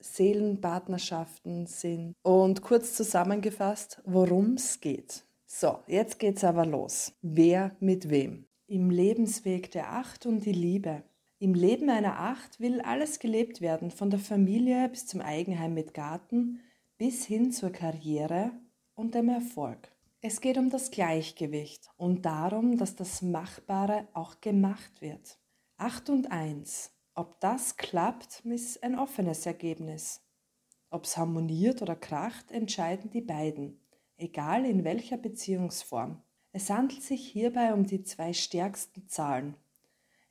Seelenpartnerschaften sind. Und kurz zusammengefasst, worum es geht. So, jetzt geht's aber los. Wer mit wem? Im Lebensweg der Acht und die Liebe. Im Leben einer Acht will alles gelebt werden, von der Familie bis zum Eigenheim mit Garten bis hin zur Karriere und dem Erfolg. Es geht um das Gleichgewicht und darum, dass das Machbare auch gemacht wird. Acht und eins ob das klappt, ist ein offenes Ergebnis. Ob es harmoniert oder kracht, entscheiden die beiden, egal in welcher Beziehungsform. Es handelt sich hierbei um die zwei stärksten Zahlen.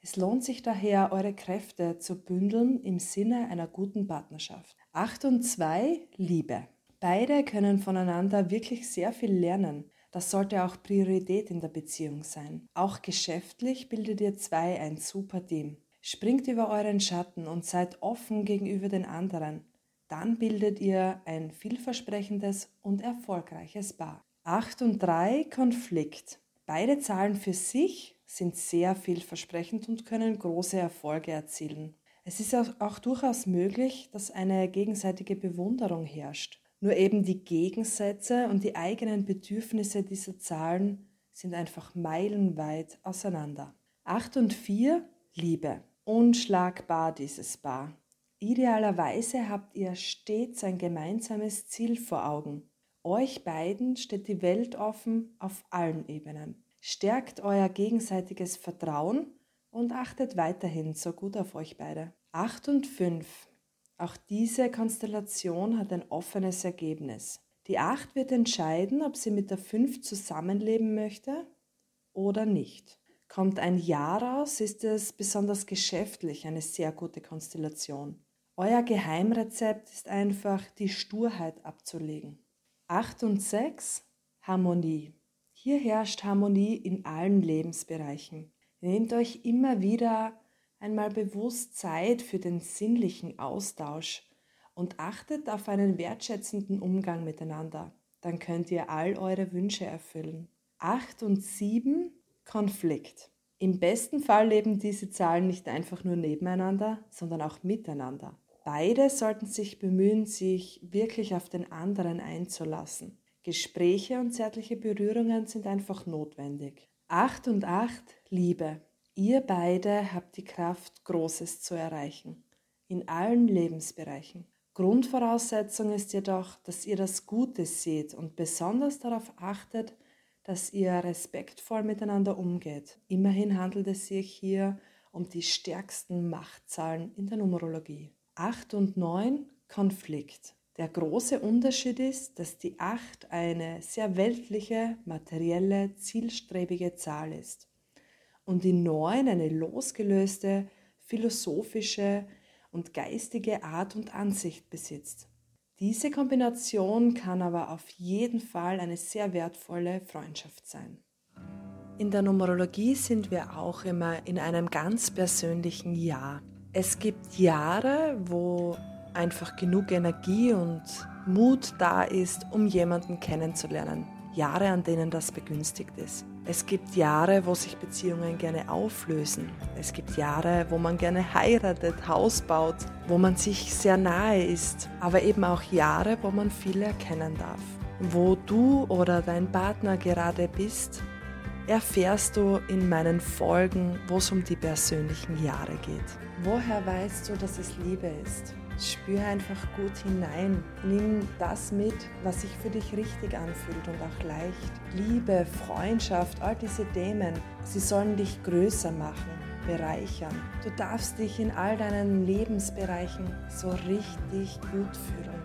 Es lohnt sich daher, eure Kräfte zu bündeln im Sinne einer guten Partnerschaft. 8 und 2 Liebe. Beide können voneinander wirklich sehr viel lernen. Das sollte auch Priorität in der Beziehung sein. Auch geschäftlich bildet ihr zwei ein super Team. Springt über euren Schatten und seid offen gegenüber den anderen. Dann bildet ihr ein vielversprechendes und erfolgreiches Paar. 8 und 3 Konflikt. Beide Zahlen für sich sind sehr vielversprechend und können große Erfolge erzielen. Es ist auch durchaus möglich, dass eine gegenseitige Bewunderung herrscht. Nur eben die Gegensätze und die eigenen Bedürfnisse dieser Zahlen sind einfach meilenweit auseinander. 8 und 4 Liebe unschlagbar, dieses Paar. Idealerweise habt ihr stets ein gemeinsames Ziel vor Augen. Euch beiden steht die Welt offen auf allen Ebenen. Stärkt euer gegenseitiges Vertrauen und achtet weiterhin so gut auf euch beide. 8 und 5. Auch diese Konstellation hat ein offenes Ergebnis. Die 8 wird entscheiden, ob sie mit der 5 zusammenleben möchte oder nicht. Kommt ein Ja raus, ist es besonders geschäftlich eine sehr gute Konstellation. Euer Geheimrezept ist einfach, die Sturheit abzulegen. 8 und 6 Harmonie. Hier herrscht Harmonie in allen Lebensbereichen. Nehmt euch immer wieder einmal bewusst Zeit für den sinnlichen Austausch und achtet auf einen wertschätzenden Umgang miteinander. Dann könnt ihr all eure Wünsche erfüllen. 8 und 7 Konflikt. Im besten Fall leben diese Zahlen nicht einfach nur nebeneinander, sondern auch miteinander. Beide sollten sich bemühen, sich wirklich auf den anderen einzulassen. Gespräche und zärtliche Berührungen sind einfach notwendig. Acht und acht, Liebe. Ihr beide habt die Kraft, Großes zu erreichen. In allen Lebensbereichen. Grundvoraussetzung ist jedoch, dass ihr das Gute seht und besonders darauf achtet, dass ihr respektvoll miteinander umgeht. Immerhin handelt es sich hier um die stärksten Machtzahlen in der Numerologie. 8 und 9 Konflikt. Der große Unterschied ist, dass die 8 eine sehr weltliche, materielle, zielstrebige Zahl ist und die 9 eine losgelöste, philosophische und geistige Art und Ansicht besitzt. Diese Kombination kann aber auf jeden Fall eine sehr wertvolle Freundschaft sein. In der Numerologie sind wir auch immer in einem ganz persönlichen Jahr. Es gibt Jahre, wo einfach genug Energie und Mut da ist, um jemanden kennenzulernen. Jahre, an denen das begünstigt ist. Es gibt Jahre, wo sich Beziehungen gerne auflösen. Es gibt Jahre, wo man gerne heiratet, Haus baut, wo man sich sehr nahe ist. Aber eben auch Jahre, wo man viel erkennen darf. Wo du oder dein Partner gerade bist, erfährst du in meinen Folgen, wo es um die persönlichen Jahre geht. Woher weißt du, dass es Liebe ist? Spür einfach gut hinein. Nimm das mit, was sich für dich richtig anfühlt und auch leicht. Liebe, Freundschaft, all diese Themen, sie sollen dich größer machen, bereichern. Du darfst dich in all deinen Lebensbereichen so richtig gut fühlen.